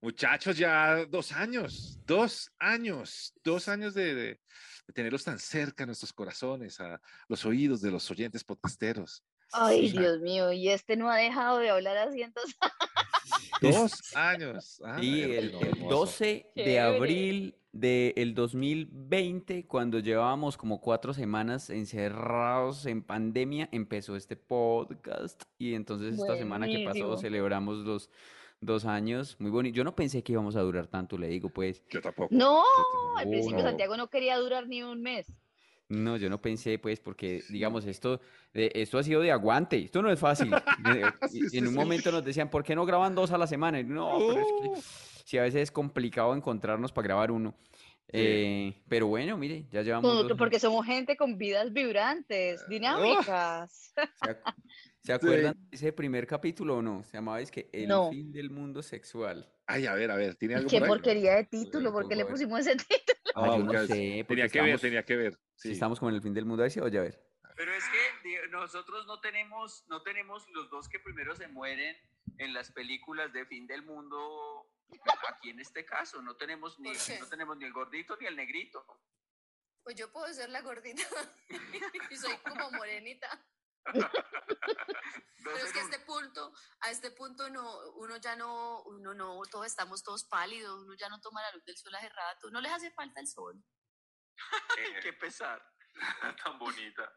Muchachos, ya dos años, dos años, dos años de, de- de tenerlos tan cerca a nuestros corazones, a los oídos de los oyentes podcasteros. Ay, Sí. Dios mío, y este no ha dejado de hablar así entonces. Dos años. Ah, hermoso, el, el hermoso. 12 de Chévere. abril del 2020, cuando llevábamos como cuatro semanas encerrados en pandemia, empezó este podcast y entonces esta semana que pasó Buenísimo. celebramos los dos años. Muy bonito. Yo no pensé que íbamos a durar tanto, le digo, pues. Yo tampoco. No, yo al principio no. Santiago no quería durar ni un mes. No, yo no pensé, pues, porque, digamos, esto, eh, esto ha sido de aguante, esto no es fácil. Sí, y sí, en un sí. momento nos decían, ¿por qué no graban dos a la semana? Y no, pero es que sí, a veces es complicado encontrarnos para grabar uno. Eh, pero bueno, mire, ya llevamos Con- dos porque somos gente con vidas vibrantes, dinámicas. ¿Se, ac- se acuerdan de ese primer capítulo o no? Se llamaba es que El No. fin del mundo sexual. Ay, a ver, a ver, ¿tiene algo Qué por porquería de título, ¿por qué le pusimos ese título? Ah, yo no sé, Tenía que ver, tenía que ver. Si Sí. estamos como en el fin del mundo, ahí se oye a ver. Pero es que nosotros no tenemos, no tenemos los dos que primero se mueren en las películas de fin del mundo. Aquí en este caso no tenemos ni, no tenemos ni el gordito ni el negrito. Pues yo puedo ser la gordita y soy como morenita. Pero es que a este punto, a este punto no, uno ya no, uno no, todos estamos todos pálidos, uno ya no toma la luz del sol hace rato, no les hace falta el sol. Qué pesar. tan bonita.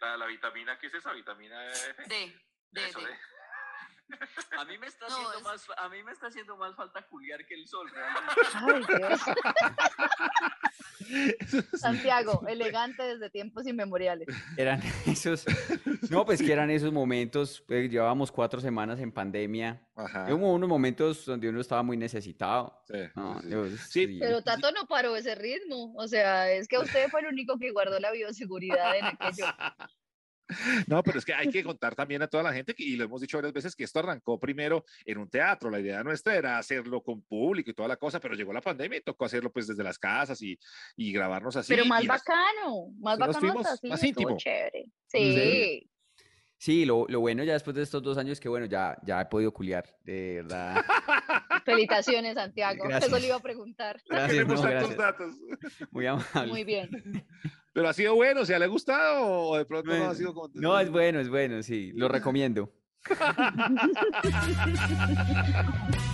La, la vitamina, ¿qué es esa vitamina F? De, de, Eso, de. de- A mí me está No, haciendo es- más, a mí me está haciendo más falta culiar que el sol realmente. Ay, Dios. Santiago, elegante desde tiempos inmemoriales. Eran esos, no, pues que eran esos momentos, pues, llevábamos cuatro semanas en pandemia. Ajá. Hubo unos momentos donde uno estaba muy necesitado. Sí, No, sí, sí. yo- Sí, sí. Pero Tato no paró ese ritmo. O sea, es que usted fue el único que guardó la bioseguridad en aquello. No, pero es que hay que contar también a toda la gente, que, y lo hemos dicho varias veces, que esto arrancó primero en un teatro. La idea nuestra era hacerlo con público y toda la cosa, pero llegó la pandemia y tocó hacerlo pues desde las casas y, y grabarnos así. Pero más bacano, más bacano fuimos hasta así, más íntimo. chévere. Sí. Sí. Sí, lo, lo bueno ya después de estos dos años que bueno, ya, ya he podido culiar, de verdad. Felicitaciones, Santiago. Eso Gracias. le iba a preguntar. Gracias, no, gracias. datos. Muy amable. Muy bien. Pero ha sido bueno, o sea, ¿le ha gustado o de pronto no ha sido como... No, es bueno, es bueno, sí, lo recomiendo.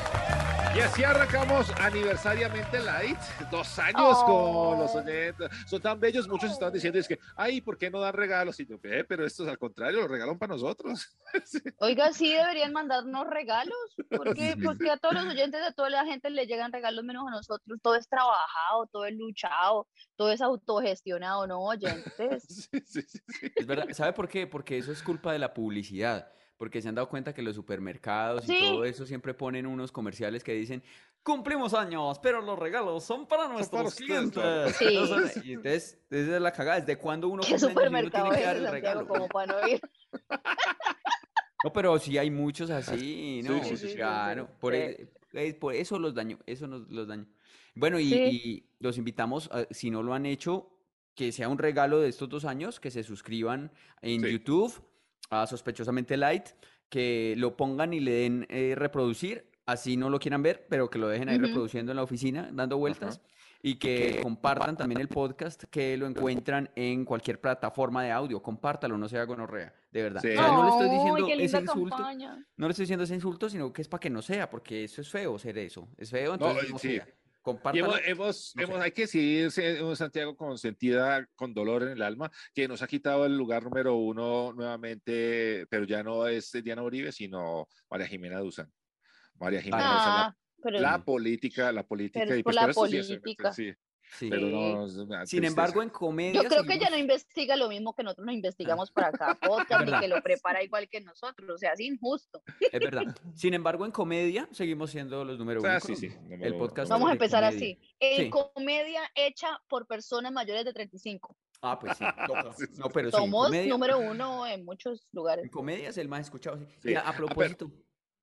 Y así arrancamos aniversariamente light, dos años con los oyentes. Son tan bellos, muchos están diciendo es que, ay, ¿por qué no dan regalos? Y yo, "Ve, pero esto es al contrario, lo regalan para nosotros. Oiga, sí deberían mandarnos regalos. porque Sí. Porque a todos los oyentes, a toda la gente le llegan regalos menos a nosotros. Todo es trabajado, todo es luchado, todo es autogestionado, ¿no, oyentes? Sí, sí, sí, sí. Es verdad, ¿sabe por qué? Porque eso es culpa de la publicidad. Porque se han dado cuenta que los supermercados y Sí. todo eso siempre ponen unos comerciales que dicen, cumplimos años, pero los regalos son para nuestros clientes". clientes. Sí. Entonces, y entonces, esa es la cagada, ¿desde cuándo uno ¿Qué y uno supermercado tiene que dar el Santiago? regalo? Como para no ir. No, pero sí hay muchos así, ¿no? sí, sí, sí, Claro, sí, por, sí. e- por eso los daño, eso nos los daño. Bueno, y, Sí. y los invitamos, a- si no lo han hecho, que sea un regalo de estos dos años, que se suscriban en Sí. YouTube a Sospechosamente Light, que lo pongan y le den eh, reproducir, así no lo quieran ver, pero que lo dejen ahí reproduciendo en la oficina, dando vueltas. Y que compartan también el podcast, que lo encuentran en cualquier plataforma de audio. Compártalo, no sea gonorrea, de verdad. Sí. O sea, no le estoy diciendo ese insulto. campaña. No le estoy diciendo ese insulto, sino que es para que no sea, porque eso es feo ser eso. Es feo, No, entonces no, sí. sea. Hemos, hemos, no sé. hemos- hay que decir, Santiago, con sentida, con dolor en el alma, que nos ha quitado el lugar número uno nuevamente, pero ya no es Diana Uribe, sino María Jimena Duzán. María Jimena Duzán, la- Ah, pero la, política, la política. pero y por pues, la sí es- política. sí, Sí. pero Sí. no, Sin embargo, en comedia yo creo que ella no seguimos- investiga lo mismo que nosotros nos investigamos para cada podcast, ni que lo prepara igual que nosotros, o sea, es injusto. Es verdad. Sin embargo, en comedia seguimos siendo los número uno. Ah, sí, con sí, el número uno, podcast. Vamos a empezar comedia. así. En Sí. comedia hecha por personas mayores de 35. Ah, pues sí. Sí, sí, No, pero sí, Somos comedia, número uno en muchos lugares. en comedia es el más escuchado. sí. Sí. Mira, a Ah, propósito,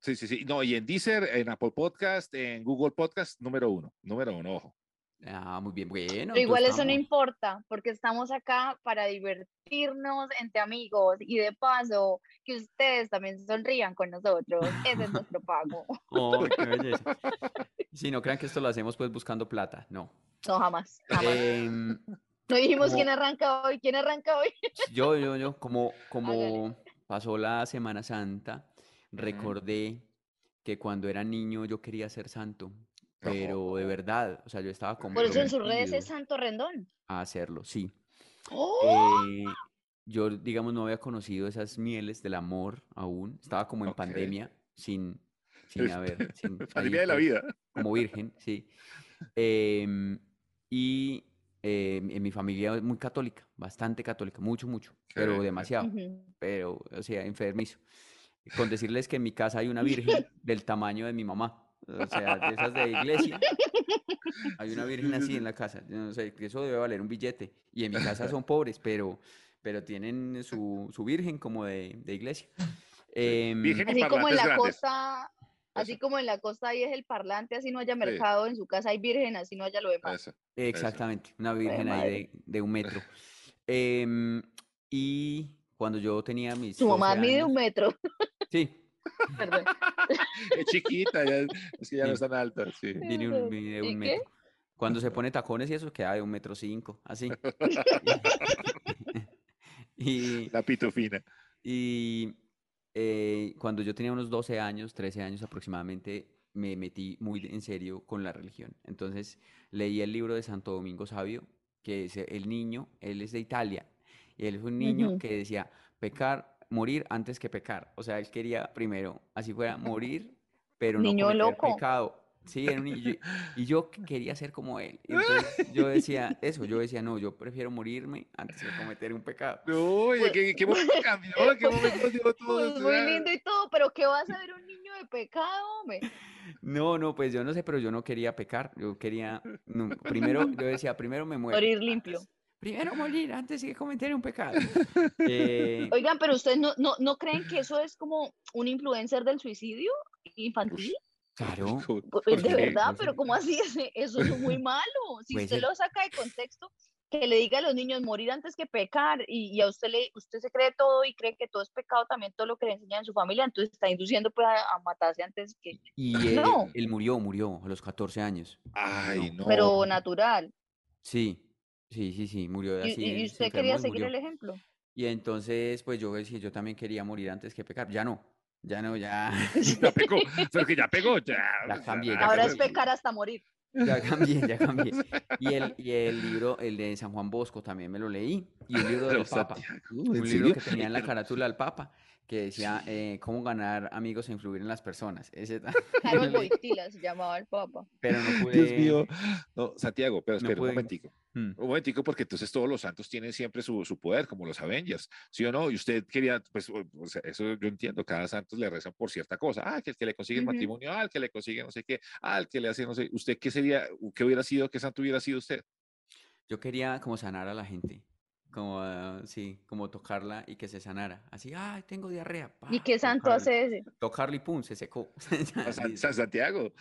Sí, sí, sí. No, y en Deezer, en Apple Podcast, en Google Podcast, número uno. Número uno, ojo. Ah, muy bien, bueno. Pero igual eso no importa, porque estamos acá para divertirnos entre amigos y de paso que ustedes también sonrían con nosotros. Ese es nuestro pago. Oh, qué belleza. Sí, no crean que esto lo hacemos pues buscando plata, no. No, jamás. jamás. Em, No dijimos como- quién arranca hoy, quién arranca hoy. yo, yo, yo, como, como pasó la Semana Santa, recordé que cuando era niño yo quería ser santo, pero de verdad, o sea, yo estaba Por eso en sus redes es Santo Rendón. a hacerlo, sí. ¡Oh! Eh, yo, digamos, no había conocido esas mieles del amor aún. Estaba como en Ok. pandemia, sin, sin haber, sin ahí, Pandemia de la pues, vida. como virgen, sí. Em, y em, en mi familia es muy católica, bastante católica, mucho, mucho, pero demasiado, pero, o sea, enfermizo. Con decirles que en mi casa hay una virgen del tamaño de mi mamá, o sea, de esas de iglesia. Hay una virgen así en la casa. yo No sé, que eso debe valer un billete. Y en mi casa son pobres, pero, pero tienen su, su virgen como de, de iglesia. Em, Virgen Así como en la grandes. costa, así Eso. como en la costa ahí es el parlante, así no haya mercado, en su casa hay virgen, así no haya lo demás. Eso. Exactamente, una virgen ahí de, de un metro. Em, y cuando yo tenía mis Su mamá 12 mide un metro. Sí, Perdón. Es chiquita, ya, es que ya no Sí. es tan alta. Sí. tiene un, mide ¿Y un qué? metro. Cuando se pone tacones y eso queda de un metro cinco, así. y, La pitufina. Y eh, cuando yo tenía unos 12 años, 13 años aproximadamente, me metí muy en serio con la religión. Entonces leí el libro de Santo Domingo Sabio, que es el niño, él es de Italia, y él fue un niño Ujú. que decía, pecar, morir antes que pecar. O sea, él quería primero, así fuera, morir, pero no Niño cometer loco. pecado. Sí, era un niño, y yo- y yo quería ser como él. Y entonces yo decía eso, yo decía, no, yo prefiero morirme antes que cometer un pecado. No, oye, ¿qué, qué momento cambió? ¿Qué momento dio todo Pues esto? muy lindo y todo, pero ¿qué va a saber un niño de pecado, hombre? No, no, pues yo no sé, pero yo no quería pecar. Yo quería, no, primero, yo decía, primero me muero. Morir limpio. Primero morir antes que cometer un pecado. Eh, Oigan, pero ustedes no, no, no creen que eso es como un influencer del suicidio infantil? claro. Pues, ¿Por De verdad, Pues, pero ¿cómo así? Eso es muy malo. Si Puede usted lo saca de contexto, que le diga a los niños morir antes que pecar y, y a usted le usted se cree todo y cree que todo es pecado también todo lo que le enseñan en su familia, entonces está induciendo pues a, a matarse antes que Y él, No. él murió, murió a los 14 años. Ay, no. pero natural. Sí, sí, sí, sí, murió Y, así. y- usted enfermó quería seguir murió. el ejemplo. Y entonces, pues yo decía, yo también quería morir antes que pecar. Ya no, ya no, ya, Ya pegó, pero que ya pegó, ya. Sea, cambié, ya Ahora es pecar hasta morir. ya cambié, ya cambié. Y el, y el libro, el de San Juan Bosco, también me lo leí. Y un libro del Papa. Santiago, ¿en un libro que tenía en la carátula del Papa, que decía eh, cómo ganar amigos e influir en las personas. Ese Harold Boitila se llamaba el papa. pero no pude. Dios mío. No, Santiago, pero no espera pude- un momentico. Mm. Un momentico, porque entonces todos los santos tienen siempre su, su poder, como los Avengers, ¿sí o no? Y usted quería, pues, o- o sea, eso yo entiendo, cada santo le rezan por cierta cosa. Ah, que el que le consigue el Ujú. matrimonio, ah, el que le consigue no sé qué, ah, el que le hace no sé. ¿Usted qué sería, qué hubiera sido, qué santo hubiera sido usted? Yo quería como sanar a la gente. Como, ah, sí, como tocarla y que se sanara. Así, ay, tengo diarrea. ¿Y qué santo hace ese? Tocarle y pum, se secó. San, Santiago.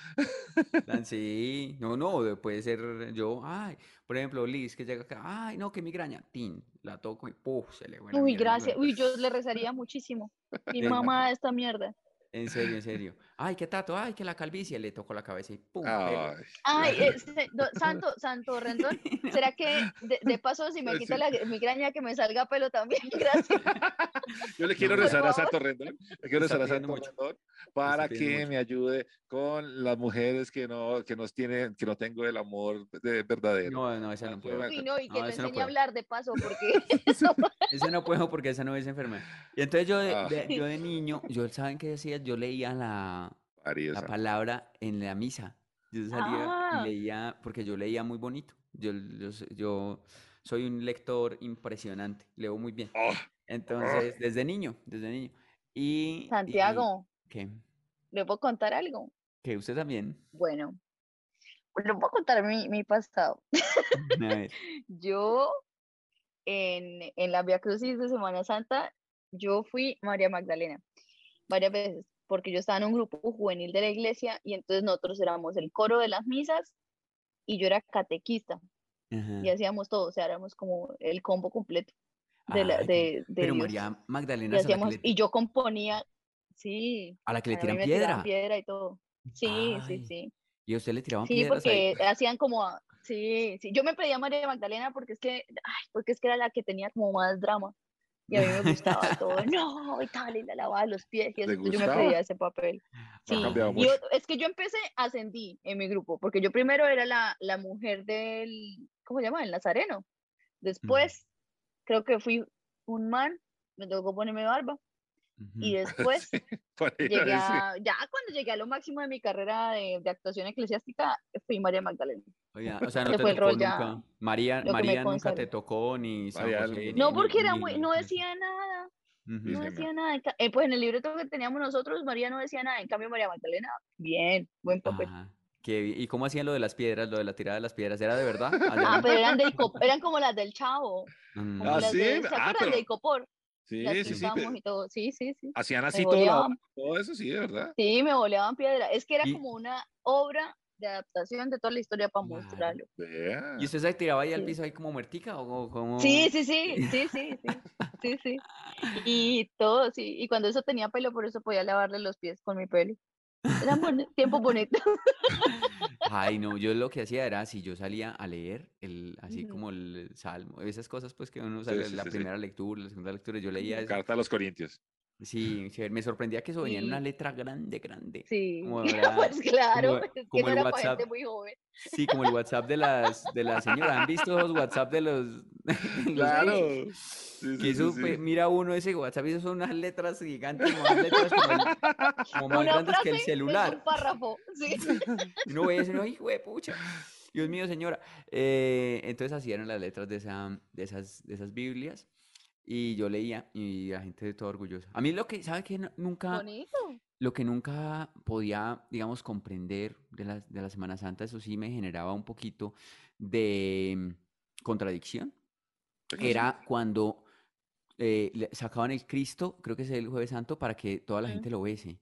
Sí, no, no, de- puede ser yo, ay, por ejemplo, Liz que llega acá, ay, no, que migraña, tin, la toco y puf, se le Uy, gracias. Uy, yo le rezaría muchísimo. Mi mamá esta mierda. En serio, en serio. Ay, qué tato, ay, que la calvicie, le tocó la cabeza y pum. Ay, Ay, este, do- santo, santo Rendón, ¿será que de, de paso si me Sí. quita la migraña que me salga pelo también? Gracias. Yo le quiero No, rezar a. Santo Rendón, le quiero rezar a Santo mucho. Rendón para que mucho. me ayude con las mujeres que no, que nos tienen, que no tengo el amor de, verdadero. No, no, esa no puedo. Uy, no, y que No, ese no enseñe a hablar de paso, porque eso Ese no puedo porque esa no es enfermedad. Y entonces yo de, Ah. de- yo de niño, yo, ¿saben qué decía? Yo leía la, La palabra en la misa. Yo salía Ah. y leía, porque yo leía muy bonito. Yo, yo, soy un lector impresionante, leo muy bien. Oh, Entonces, desde niño, desde niño. Y, y- Santiago, ¿qué? ¿le puedo contar algo? ¿Que usted también? Bueno, le puedo contar mi, mi pasado. A ver. Yo, en, en la Via Crucis de Semana Santa, yo fui María Magdalena varias veces, porque yo estaba en un grupo juvenil de la iglesia y entonces nosotros éramos el coro de las misas y yo era catequista Ajá. y hacíamos todo, o sea, éramos como el combo completo de, la, de, de Pero Dios. María Y, Magdalena que hacíamos, le, y yo componía, sí, a la que le tiran piedra. piedra y todo. Sí, sí, Ay, sí. Y a usted le tiraban Sí, piedras ahí. porque hacían como, sí, sí. Yo me pedía María Magdalena porque es que, ay, porque es que era la que tenía como más drama. Y a mí me gustaba todo, no, y tal, y la lavaba los pies y eso. ¿Te Entonces yo me pedía ese papel. Sí. cambiado Y mucho. ot- es que yo empecé, ascendí en mi grupo, porque yo primero era la, la mujer del, ¿cómo se llama? El nazareno. Después, creo que fui un man, me tocó ponerme barba. Y después llegué a ya cuando llegué a lo máximo de mi carrera de, de actuación eclesiástica, fui María Magdalena. Oiga, o sea, no te tocó nunca. María, María nunca te tocó ni María, José, No, ni- porque era muy, no decía nada, no decía nada. Eh, pues en el libreto que teníamos nosotros, María no decía nada, en cambio María Magdalena, bien, buen papel. Ajá. ¿Y cómo hacían lo de las piedras, lo de la tirada de las piedras? ¿Era de verdad? Ah, pero eran, de eran como las del Chavo, Mm. como Ah, las sí, de, ¿se ah, acuerdan pero- de Icopor? Sí, sí, sí. pintamos pero y todo, sí, sí, sí. Hacían así Me todo, la- boleaban, todo eso, sí, de verdad. sí, me boleaban piedra. Es que era Y- como una obra de adaptación de toda la historia para Claro. mostrarlo. ¿Y usted se tiraba ahí al piso ahí como muertica o como...? Sí, sí, sí, sí, sí, sí, sí, sí. Y todo, sí. Y cuando eso tenía pelo, por eso podía lavarle los pies con mi pelo. Eran boni- tiempos bonitos. Ay, no, yo lo que hacía era, si yo salía a leer, el, así como el salmo, esas cosas pues que uno sale, sí, la sí. primera lectura, la segunda lectura, yo leía eso. Carta a los Corintios. Sí, me sorprendía que eso venía en una letra grande, grande. Sí, Como pues claro, como- es que como no el era para WhatsApp. gente muy joven. Sí, como el WhatsApp de las de las señoras. ¿Han visto los WhatsApp de los, los Claro. Sí, sí, eso, sí. mira uno ese WhatsApp, eso son unas letras gigantes, más letras como, como más Una grandes que el frase es un celular. párrafo, sí. Uno ve eso y uno, hijo de pucha. Dios mío, señora. Eh, entonces así eran las letras de, esa, de, esas, de esas Biblias. Y yo leía y la gente toda orgullosa. A mí lo que, ¿sabe qué? Nunca, Bonito. lo que nunca podía, digamos, comprender de la, de la Semana Santa, eso sí me generaba un poquito de mm, contradicción. Era cuando eh, sacaban el Cristo, creo que es el Jueves Santo, para que toda la gente lo bese.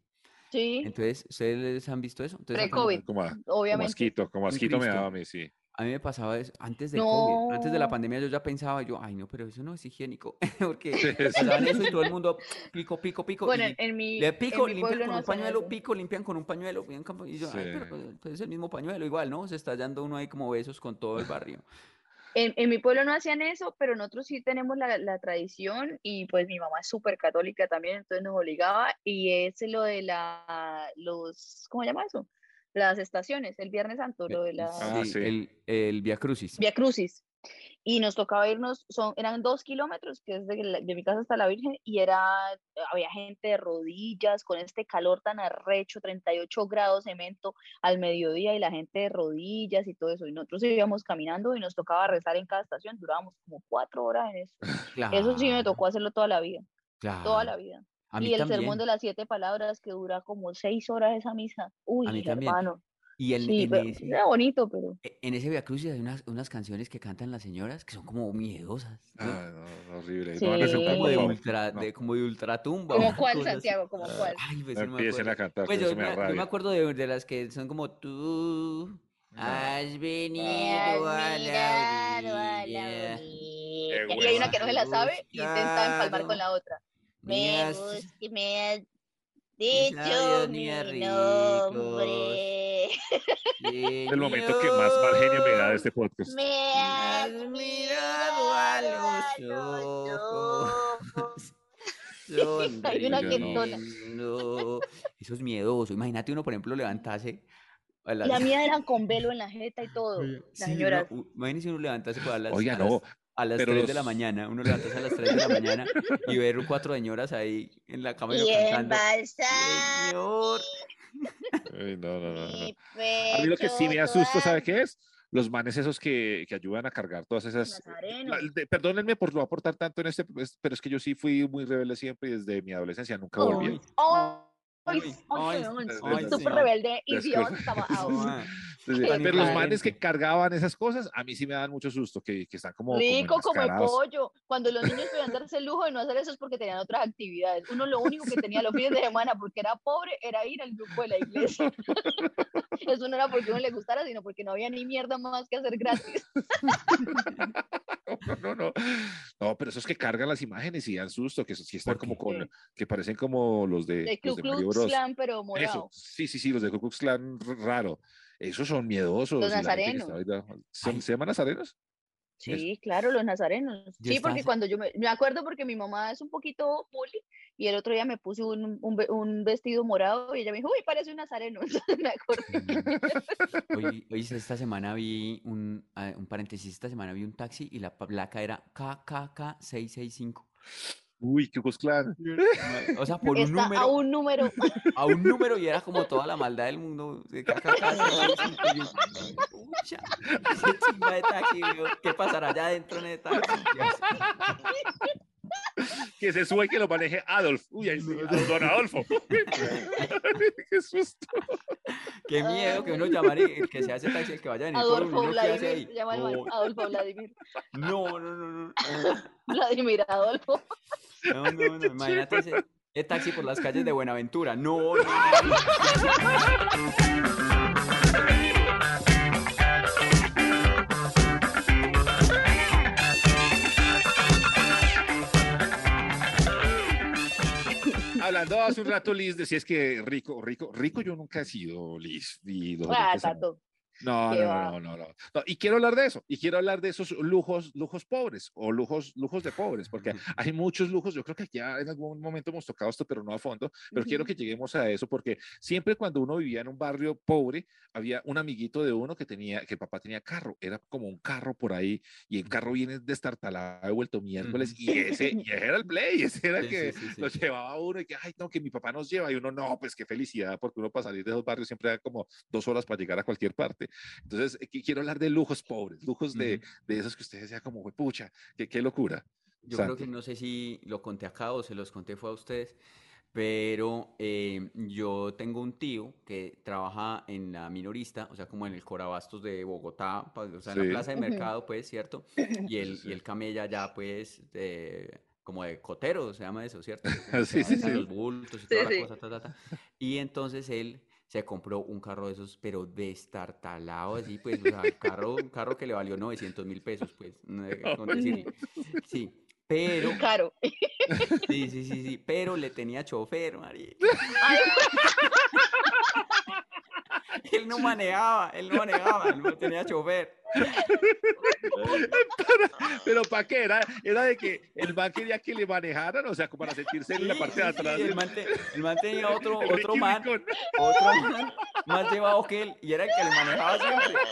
Sí, Entonces, ¿ustedes han visto eso? Pre-COVID, a- como obviamente. asquito, como asquito me daba a mí, sí. A mí me pasaba eso antes del COVID, antes de la pandemia yo ya pensaba, yo, ay no, pero eso no es higiénico, porque Sí, sí. pasaban eso y todo el mundo pico, pico, pico, Bueno, y en, mi, le en pico, mi limpian con no un pañuelo, pico, limpian con un pañuelo, y yo, ay, pero es el mismo pañuelo, igual, ¿no? Se está hallando uno ahí como besos con todo el barrio. En, en mi pueblo no hacían eso, pero nosotros sí tenemos la, la tradición y pues mi mamá es súper católica también, entonces nos obligaba y es lo de la, los, ¿cómo se llama eso? Las estaciones, el Viernes Santo, lo de la Ah, sí, sí. el, el Via Crucis. Via Crucis. Y nos tocaba irnos, son, eran dos kilómetros, que es de, la- de mi casa hasta la Virgen, y era, había gente de rodillas, con este calor tan arrecho, 38 grados cemento al mediodía, y la gente de rodillas y todo eso. Y nosotros íbamos caminando y nos tocaba rezar en cada estación, durábamos como cuatro horas en eso. Eso sí me Claro, tocó hacerlo toda la vida, toda la claro. vida. A mí Y el también. sermón de las siete palabras, que dura como seis horas esa misa. Uy, A mí también. hermano. Y el, Sí, en, pero ese, era bonito, pero. e- en ese Via Crucis hay unas, unas canciones que cantan las señoras que son como miedosas. ¿no? Ah, no, horrible. Sí. No a son como de ultra, No. de, como de ultratumba. ¿Como cuál. Santiago? ¿Como cuál? Ay, pues No empiecen a cantar, Pues yo, eso me yo me acuerdo de, de las que son como tú has venido a la orilla. Y Qué y hay una que no se la sabe y intenta empalmar con la otra. Me busque, me has sabios dicho mi nombre. El momento que más mal genio me da de este podcast. Me has mirado a los ojos. Hay una sonriendo. Eso es miedoso. Imagínate uno, por ejemplo, levantarse a las... La mía era con velo en la jeta y todo. La sí, señora. imagínese uno levantarse pues, a las, Oiga, no, a las pero 3 de la mañana, uno levantarse a las 3 de la mañana y ver cuatro señoras ahí en la cama y cantando. Señor. Ay, no, no, no, A mí lo que sí me asusta, ¿sabe qué es? Los manes esos que, que ayudan a cargar todas esas... Nazarenos. la- de- perdónenme por no aportar tanto en este, pero es que yo sí fui muy rebelde siempre y desde mi adolescencia nunca volví. Ay, Súper rebelde, Después- idiota. Ah, pero los manes que cargaban esas cosas, a mí sí me dan mucho susto, que, que están como... Rico como el pollo. Cuando los niños podían darse el lujo de no hacer eso es porque tenían otras actividades. Uno lo único que tenía los fines de semana porque era pobre era ir al grupo de la iglesia. Eso no era porque uno le gustara, sino porque no había ni mierda más que hacer gratis. No, no, no. No, pero esos que cargan las imágenes y dan susto, que sí están ¿Por como con, que parecen como los de, De Ku los de Klan, pero Eso, morado. sí, sí, sí, los de Ku Klux Klan raro. Esos son miedosos. Los nazarenos. da- ¿Se, se llaman nazarenos? Sí, claro, los nazarenos. Sí, porque cuando yo me, me acuerdo porque mi mamá es un poquito bully y el otro día me puse un, un ve- un vestido morado y ella me dijo, uy, parece un nazareno. Me acordé. Hoy, hoy esta semana vi un, ah, un paréntesis, esta semana vi un taxi y la placa era KKK665. Uy, Klux Klan. O sea, por un Está a número, un número. a un número y era como toda la maldad del mundo. de KKK665. y yo, "Pucha, ese chimba de taxi, weón, ¿qué pasará allá adentro en el taxi? Dios. Que se sube y que lo maneje Adolf. Uy, ahí sí, don Adolfo. Qué susto. Qué miedo que uno llamar y el que se hace taxi, el que vaya a venir por Adolfo. Vladimir. llama el Adolfo Vladimir. no, no, no, no. Vladimir Adolfo. No, no, no, imagínate ese, ese taxi por las calles de Buenaventura. No, no, no. Hablando hace un rato, Liz, decías que rico, rico, rico yo nunca he sido, Liz. y Ah. Tato. No, no, va. no, no, no, no. Y quiero hablar de eso, y quiero hablar de esos lujos, lujos pobres o lujos, lujos de pobres, porque hay muchos lujos. Yo creo que ya en algún momento hemos tocado esto, pero no a fondo. Pero quiero que lleguemos a eso, porque siempre cuando uno vivía en un barrio pobre, había un amiguito de uno que tenía, que papá tenía carro, era como un carro por ahí, y el carro viene destartalado, vuelto miércoles, y ese, y ese era el play, ese era el que sí, sí, sí. lo llevaba uno, y que, ay, no, que mi papá nos lleva, y uno, no, pues qué felicidad, porque uno para salir de esos barrios siempre da como dos horas para llegar a cualquier parte. Entonces, eh, qui- quiero hablar de lujos pobres, lujos de, de esos que ustedes decían como, "Jue pucha, qué, qué locura. Yo creo Santi. que no sé si lo conté acá o se los conté fue a ustedes, pero eh, yo tengo un tío que trabaja en la minorista, o sea, como en el Corabastos de Bogotá, o sea, en Sí. la plaza de mercado, pues, ¿cierto? Y él, y él camella ya, pues, de- como de cotero, se llama eso, ¿cierto? Sí, que sí, sí. Los bultos y Sí, toda la sí. cosa, ta, ta, ta. Y entonces él se compró un carro de esos, pero destartalado así, pues, o sea, un carro, un carro que le valió 900 mil pesos, pues, no, con decirle. Sí, pero, Caro. sí, sí, sí, sí, pero le tenía chofer, María. Él no manejaba, él no manejaba, él no tenía chofer. Pero ¿para qué? Era, era de que el man quería que le manejaran, o sea, como para sentirse en la Sí, parte de sí, atrás. el, man te- el man tenía otro, el otro man, otro man más llevado que él, y era el que le manejaba siempre.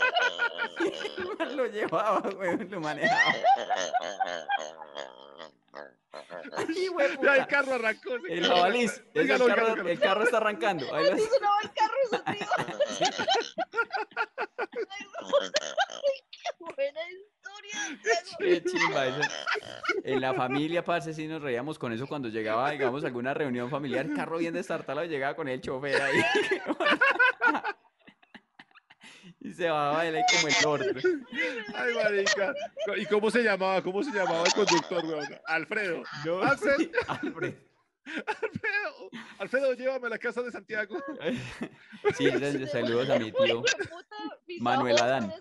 El man lo llevaba, güey, lo manejaba. Ay, Ya el carro arrancó. El Óigalo, el, el carro está arrancando. Ahí lo- de. Qué buena historia. Qué chimba eso. En la familia, parce, sí nos reíamos con eso cuando llegaba, digamos, a alguna reunión familiar, carro bien destartalado y llegaba con el chofer ahí. se bajaba él ahí como el orto. Ay, marica. ¿Y cómo se llamaba? ¿Cómo se llamaba el conductor, weón? Alfredo. No, Alfred. sí, Alfred. Alfredo. Alfredo, llévame a la casa de Santiago. Sí, sal- saludos a mi tío. Manuel Adán.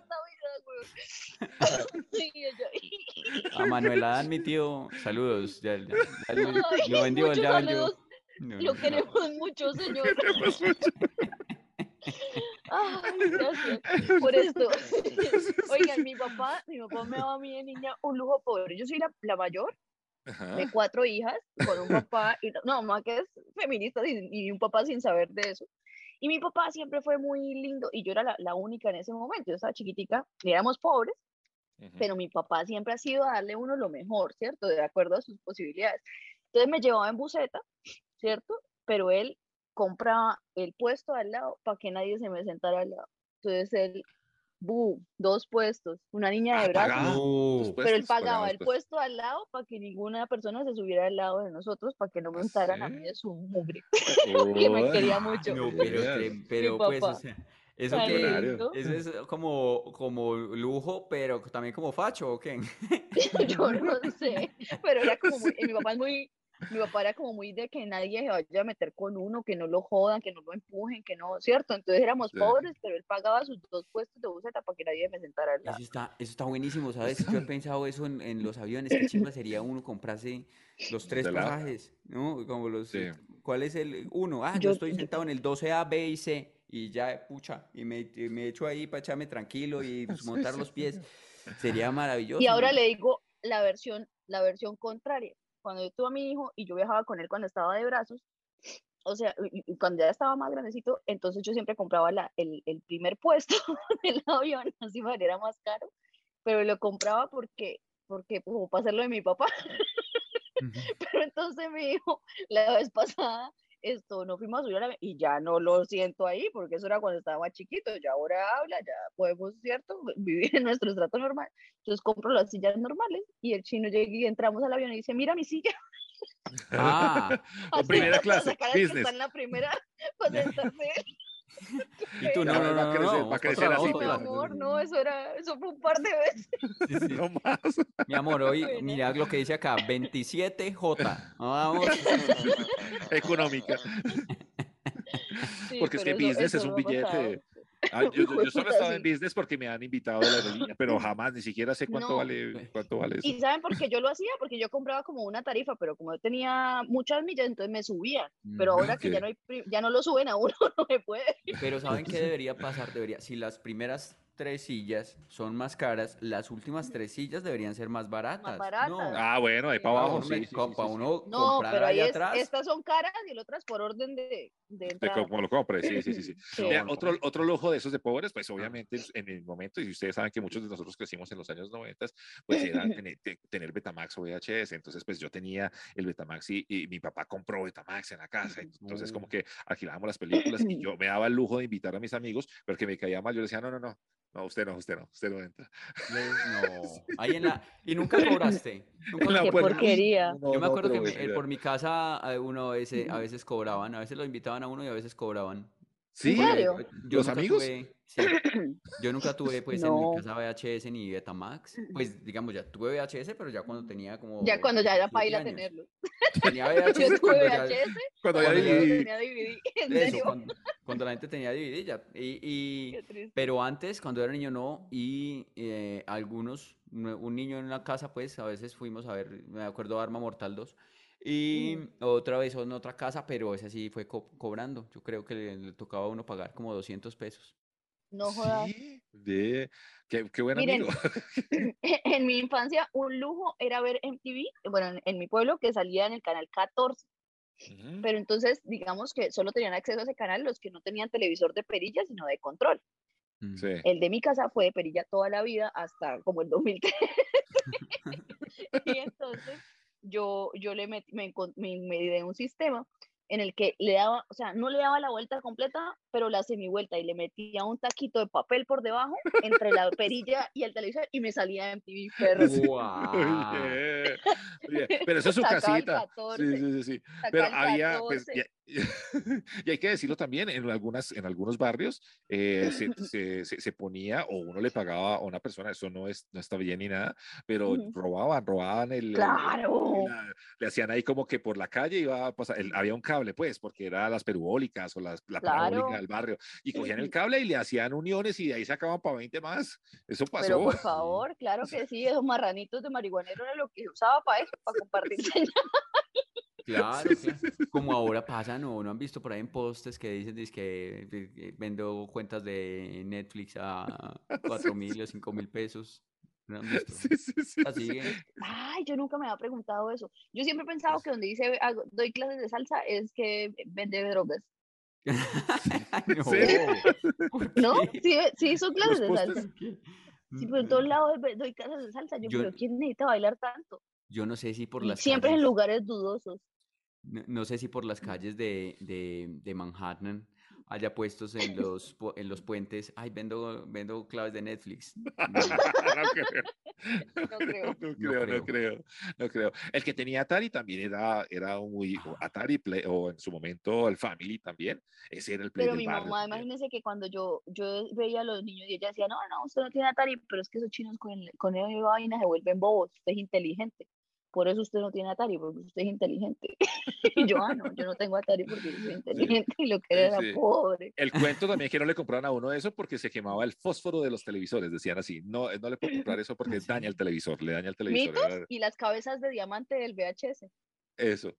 A Manuel Adán, mi tío, saludos. Ya, ya- ya lo, lo vendió, muchos ya vendió. saludos. No, Lo no, queremos mucho, señor. Queremos mucho. Ay, gracias por esto. Oigan, mi papá, mi papá me daba a mí de niña un lujo pobre. Yo soy la, la mayor Ajá. de cuatro hijas, con un papá, y no, mamá que es feminista y, y un papá sin saber de eso. Y mi papá siempre fue muy lindo y yo era la, la única en ese momento. Yo estaba chiquitica y éramos pobres, Ujú. pero mi papá siempre ha sido darle uno lo mejor, ¿cierto? De acuerdo a sus posibilidades. Entonces me llevaba en buseta, ¿cierto? Pero él compraba el puesto al lado para que nadie se me sentara al lado. Entonces él, bu, dos puestos, una niña de Ah, brazos. No. Pero él pagaba el puesto al lado para que ninguna persona se subiera al lado de nosotros, para que no me ¿Ah, a mí de su mugre, puestos. que me quería mucho. No, pero, pero pues, o sea, eso que, eso es como, como lujo, pero también como facho, ¿o qué? Yo no sé, pero era como muy, y mi papá es muy, mi papá era como muy de que nadie se vaya a meter con uno, que no lo jodan, que no lo empujen, que no, ¿cierto? Entonces éramos Sí. pobres, pero él pagaba sus dos puestos de buseta para que nadie me sentara al lado. Eso está, eso está buenísimo, ¿sabes? Yo he pensado eso en, en los aviones, qué chimba sería uno comprarse los tres pasajes, ¿no? Como los, Sí. ¿cuál es el uno? Ah, yo, Yo- estoy sentado en el 12A, B y C, y ya, pucha, y me, y me echo ahí para echarme tranquilo y pues, montar los pies. Sería maravilloso. Y ahora ¿no? le digo la versión, la versión contraria. Cuando yo tuve a mi hijo y yo viajaba con él cuando estaba de brazos, o sea, cuando ya estaba más grandecito, entonces yo siempre compraba la, el, el primer puesto del avión, así era más caro, pero lo compraba porque, porque como para hacerlo de mi papá. Ujú. Pero entonces mi hijo, la vez pasada, esto, no fuimos a subir a la, y ya no lo siento ahí, porque eso era cuando estaba más chiquito, ya ahora habla, ya podemos, ¿cierto? Vivir en nuestro estrato normal. Entonces compro las sillas normales y el chino llega y entramos al avión y dice, mira mi silla. Ah, Así, primera clase, business. está en la primera. y tú, no, no, va a no, no, va a crecer así, otra. amor, no, eso era, eso fue un par de veces. Sí, sí. No más. Mi amor, hoy, Bueno. mira lo que dice acá, 27J. Vamos. Económica. Sí, Porque es que business es un billete. Ah, yo, yo- yo solo he estado en business porque me han invitado de la aerolínea, pero jamás, ni siquiera sé cuánto No. vale, cuánto vale eso. ¿Y saben por qué yo lo hacía? Porque yo compraba como una tarifa, pero como yo tenía muchas millas, entonces me subían. Pero Ujú. ahora que ya no, hay, ya no lo suben a uno, no me puede. Pero ¿saben qué debería pasar? Debería, si las primeras tres sillas son más caras, las últimas tres sillas deberían ser más baratas. baratas. No, Ah, bueno, ahí para para abajo, sí. sí, co- sí, uno No, comprar pero ahí es- atrás. estas son caras y las otras por orden de, de De entrada. como lo compre, sí, sí, sí. sí. Sí. Mira, No, otro, otro lujo de esos de pobres, pues obviamente en el momento, y ustedes saben que muchos de nosotros crecimos en los años 90, pues era tener, te- tener Betamax o VHS. Entonces, pues yo tenía el Betamax y, y mi papá compró Betamax en la casa. Entonces, como que alquilábamos las películas y yo me daba el lujo de invitar a mis amigos, pero que me caía mal. Yo decía, no, no, no, no, usted no, usted no, usted no entra. No, ahí en la... Y nunca cobraste. Nunca Qué puerta. porquería. No, Yo me no, acuerdo que me- eh, por mi casa a uno a veces, a veces cobraban, a veces lo invitaban a uno y a veces cobraban. Sí, serio? Yo ¿Los nunca amigos? tuve- sí, yo nunca tuve pues en No. mi casa VHS ni Betamax. Pues digamos, ya tuve VHS, pero ya cuando tenía como Ya cuando ya era 17 paila tenerlo. Tenía Yo VHS tuve cuando VHS, ya cuando ya- tenía DVD. ¿En Eso, serio? cuando, cuando la gente tenía DVD ya. Y, y- Qué triste. pero antes, cuando era niño, no. Y eh, algunos, un niño en la casa, pues a veces fuimos a ver, me acuerdo, Arma Mortal 2. Y otra vez en otra casa, pero ese sí fue co- cobrando. Yo creo que le, le tocaba a uno pagar como 200 pesos. No jodas. Sí, ve, qué, qué buen Miren, amigo. En mi infancia, un lujo era ver MTV, bueno, en, en mi pueblo, que salía en el canal 14. Ujú. Pero entonces, digamos que solo tenían acceso a ese canal los que no tenían televisor de perilla, sino de control. Mm. Sí. El de mi casa fue de perilla toda la vida hasta como el 2003. y entonces yo, yo le metí, me, me, me di un sistema en el que le daba, o sea, no le daba la vuelta completa, pero la semivuelta y le metía un taquito de papel por debajo entre la perilla y el televisor y me salía MTV perro. ¡Guau! Oye, oye, Pero eso es su el casita. 14, Sí, sí, sí, Pero el había, pues, 14. y, y hay que decirlo también, en, algunas, en algunos barrios eh, se, se, se, ponía o uno le pagaba a una persona, eso no, es, no está bien ni nada, pero robaban, robaban el... Claro. le hacían ahí como que por la calle iba a pasar, había un cable pues, porque era las perubólicas o las, la parabólica del barrio, y cogían el cable y le hacían uniones y de ahí sacaban para 20 más. Eso pasó. Pero por favor, claro que sí, esos marranitos de marihuanero era lo que usaba para eso, para compartir Claro, como ahora pasa, ¿no? ¿No han visto por ahí en postes que dicen que, vendo cuentas de Netflix a 4 mil o 5 mil pesos? ¿No han visto? Sí, sí, sí, Así Ay, yo nunca me había preguntado eso. Yo siempre he pensado que donde dice doy clases de salsa es que vende drogas. no, ¿No? Sí, sí, son clases de salsa. Sí, pero en todos lados doy clases de salsa. Yo, pero ¿quién necesita bailar tanto? Yo no sé si por las Siempre calles, en lugares dudosos. No, no, sé si por las calles de, de, de, Manhattan haya puestos en los, en los puentes, ay, vendo, vendo claves de Netflix. No, no, creo. No, creo. no, creo. no creo, El que tenía Atari también era, era muy Atari Play, o en su momento el Family también. Ese era el Play Pero del mi barrio mamá, también. imagínese que cuando yo, yo veía a los niños y ella decía, no, no, usted no tiene Atari, pero es que esos chinos con, el, con esa vaina se vuelven bobos, usted es inteligente por eso usted no tiene Atari, porque usted es inteligente. y yo, ah, no, yo no tengo Atari porque soy inteligente y lo que era Sí. pobre. El cuento también que no le compraron a uno eso porque se quemaba el fósforo de los televisores, decían así. No, no le puedo comprar eso porque daña el televisor, le daña el televisor. Mitos era y las cabezas de diamante del VHS. Eso.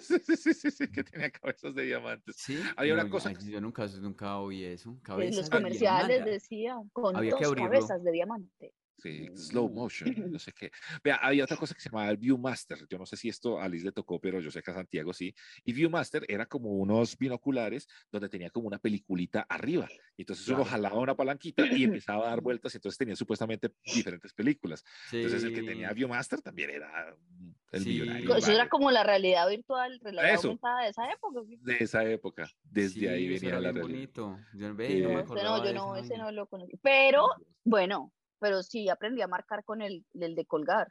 sí, sí, sí, sí, sí, que tenía cabezas de diamantes. Sí, Había una cosa ay, yo nunca, nunca oí eso. En los de comerciales diamante. decía, con Había dos cabezas de diamante. Sí, slow motion, no sé qué. Vea, había otra cosa que se llamaba el Viewmaster. Yo no sé si esto a Liz le tocó, pero yo sé que a Santiago sí. Y Viewmaster era como unos binoculares donde tenía como una peliculita arriba. Entonces uno jalaba una palanquita y empezaba a dar vueltas y entonces tenía supuestamente diferentes películas. Entonces el que tenía Sí. Viewmaster también era el Sí. millonario. Eso era como la realidad virtual, realidad Eso. aumentada de esa época. ¿sí? De esa época. Desde Sí, ahí venía era la realidad. bonito. Yo, ve, Sí. no me No, yo no, ese no lo conocí. Pero, bueno, pero sí aprendí a marcar con el, el de colgar.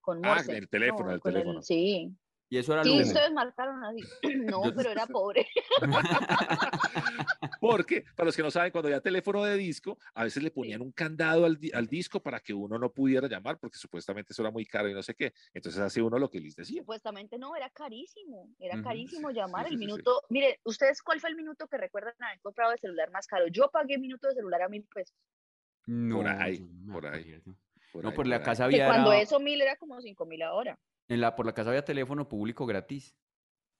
Con Ah, Morse. el teléfono, No, el teléfono. sí. Y eso era Sí, Lumo. ustedes marcaron así. No, Yo- pero era pobre. Porque, para los que no saben, cuando había teléfono de disco, a veces le ponían un candado al, di- al disco para que uno no pudiera llamar, porque supuestamente eso era muy caro y no sé qué. Entonces hace uno lo que les decía. Supuestamente no, era carísimo. Era carísimo llamar sí, el sí, sí. minuto. Mire, ¿ustedes cuál fue el minuto que recuerdan haber comprado de celular más caro? Yo pagué minuto de celular a mil pesos. No, ahí, por ahí. Por No, ahí, por la casa Que había cuando era- eso mil era como cinco mil ahora. en la por la casa había teléfono público gratis.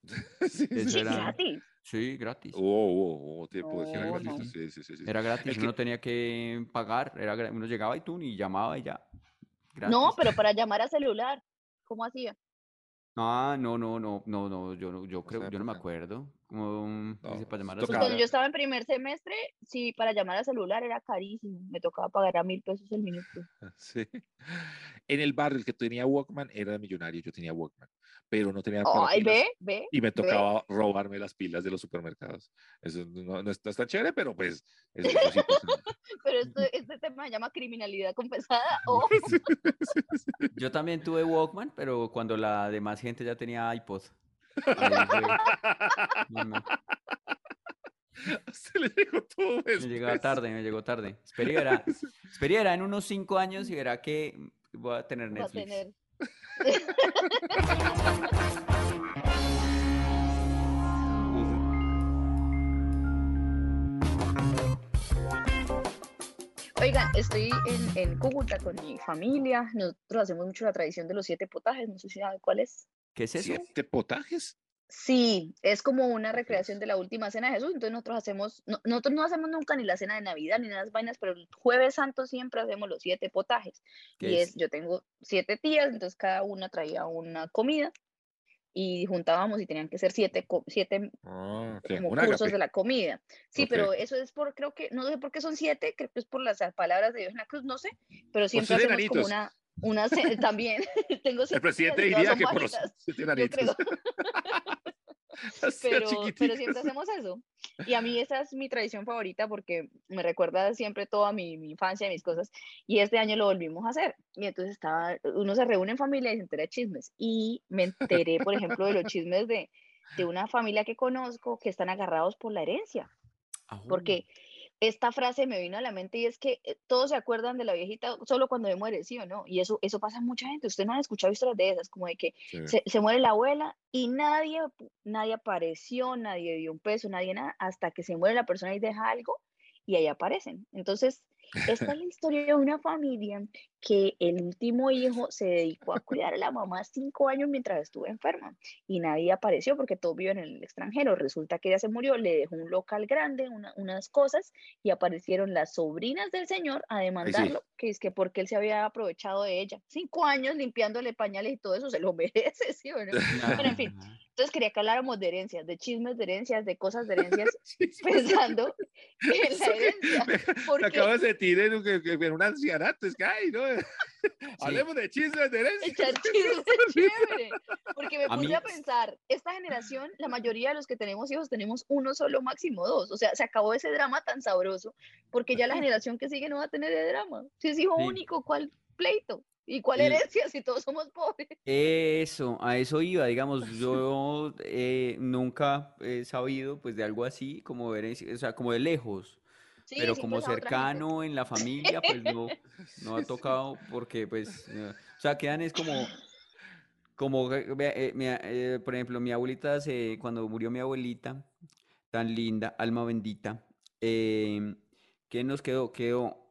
Sí, era gratis. sí, gratis. Oh, oh, oh, tiempo de No, gratis. no. Sí, sí, sí, sí. Era gratis, que- uno tenía que pagar, era uno llegaba y tú y llamaba y ya. No, pero para llamar a celular, ¿cómo hacía? Ah, no, no, no, no, no, yo no, yo creo, yo no me acuerdo. Como No, dice para llamar a cuando yo estaba en primer semestre, sí, para llamar a celular era carísimo. Me tocaba pagar a mil pesos el minuto. Sí. En el barrio, el que tenía Walkman era millonario, yo tenía Walkman, pero no tenía para Ay, pilas. ve, ve. Y me ve. tocaba robarme las pilas de los supermercados. Eso no, no es, no es tan chévere, pero pues pasaba. Pero esto, este tema se llama criminalidad compensada o Yo también tuve Walkman, pero cuando la demás gente ya tenía iPod. No, no, Se le llegó todo me llegaba tarde, me llegó tarde. Esperé, era, esperé, era en unos cinco años y verá que voy a tener va a Netflix. tener. Oigan, estoy en, en Cúcuta con mi familia. Nosotros hacemos mucho la tradición de los siete potajes. No sé si saben cuál es. ¿Qué es eso? ¿Siete potajes? Sí, es como una recreación de la última cena de Jesús. Entonces nosotros hacemos, no- nosotros no hacemos nunca ni la cena de Navidad ni las vainas, pero el jueves santo siempre hacemos los siete potajes. ¿Qué Y es? es, yo tengo siete tías, entonces cada una traía una comida y juntábamos y tenían que ser siete, siete Ah, ok, como un cursos ágape. de la comida. Sí, Ok. pero eso es por, creo que, no sé por qué son siete, creo que es por las palabras de Dios en la cruz, no sé, pero siempre hacemos como una, una ce- también, tengo El presidente diría que por los pero, pero siempre hacemos eso. Y a mí esa es mi tradición favorita porque me recuerda siempre toda mi, mi infancia y mis cosas. Y este año lo volvimos a hacer. Y entonces estaba, uno se reúne en familia y se entera de chismes. Y me enteré, por ejemplo, de los chismes de, de una familia que conozco que están agarrados por la herencia. Ajú. Porque esta frase me vino a la mente y es que eh, todos se acuerdan de la viejita solo cuando se muere, ¿sí o no? Y eso, eso pasa a mucha gente. Usted no ha escuchado historias de esas, como de que Sí. se, se muere la abuela y nadie, nadie apareció, nadie dio un peso, nadie nada, hasta que se muere la persona y deja algo y ahí aparecen. Entonces, esta es la historia de una familia que el último hijo se dedicó a cuidar a la mamá cinco años mientras estuvo enferma y nadie apareció porque todos viven en el extranjero. Resulta que ella se murió, le dejó un local grande, una- unas cosas y aparecieron las sobrinas del señor a demandarlo, que es que porque él se había aprovechado de ella. Cinco años limpiándole pañales y todo eso se lo merece, ¿sí o no? Bueno, en fin. Entonces quería que habláramos de herencias, de chismes de herencias, de cosas de herencias, pensando en la herencia. Porque acabo de sentir en un, en un ancianato, es que, ay, no. Hablemos de chismes de herencia. echar chismes es chévere. Porque me A puse mí- a pensar, esta generación, la mayoría de los que tenemos hijos tenemos uno solo, máximo dos. O sea, se acabó ese drama tan sabroso, porque ya la generación que sigue no va a tener de drama. Si es hijo Sí. único, ¿cuál pleito? ¿Y cuál herencia si todos somos pobres? Eso, a eso iba, digamos, yo eh, nunca he sabido pues de algo así, como herencia, o sea, como de lejos, Sí, pero sí, como pues, gente. cercano en la familia, pues no, no ha tocado porque pues, o sea, quedan es como, como, eh, eh, por ejemplo, mi abuelita, se, cuando murió mi abuelita, tan linda, alma bendita, em, ¿qué nos quedó? Quedó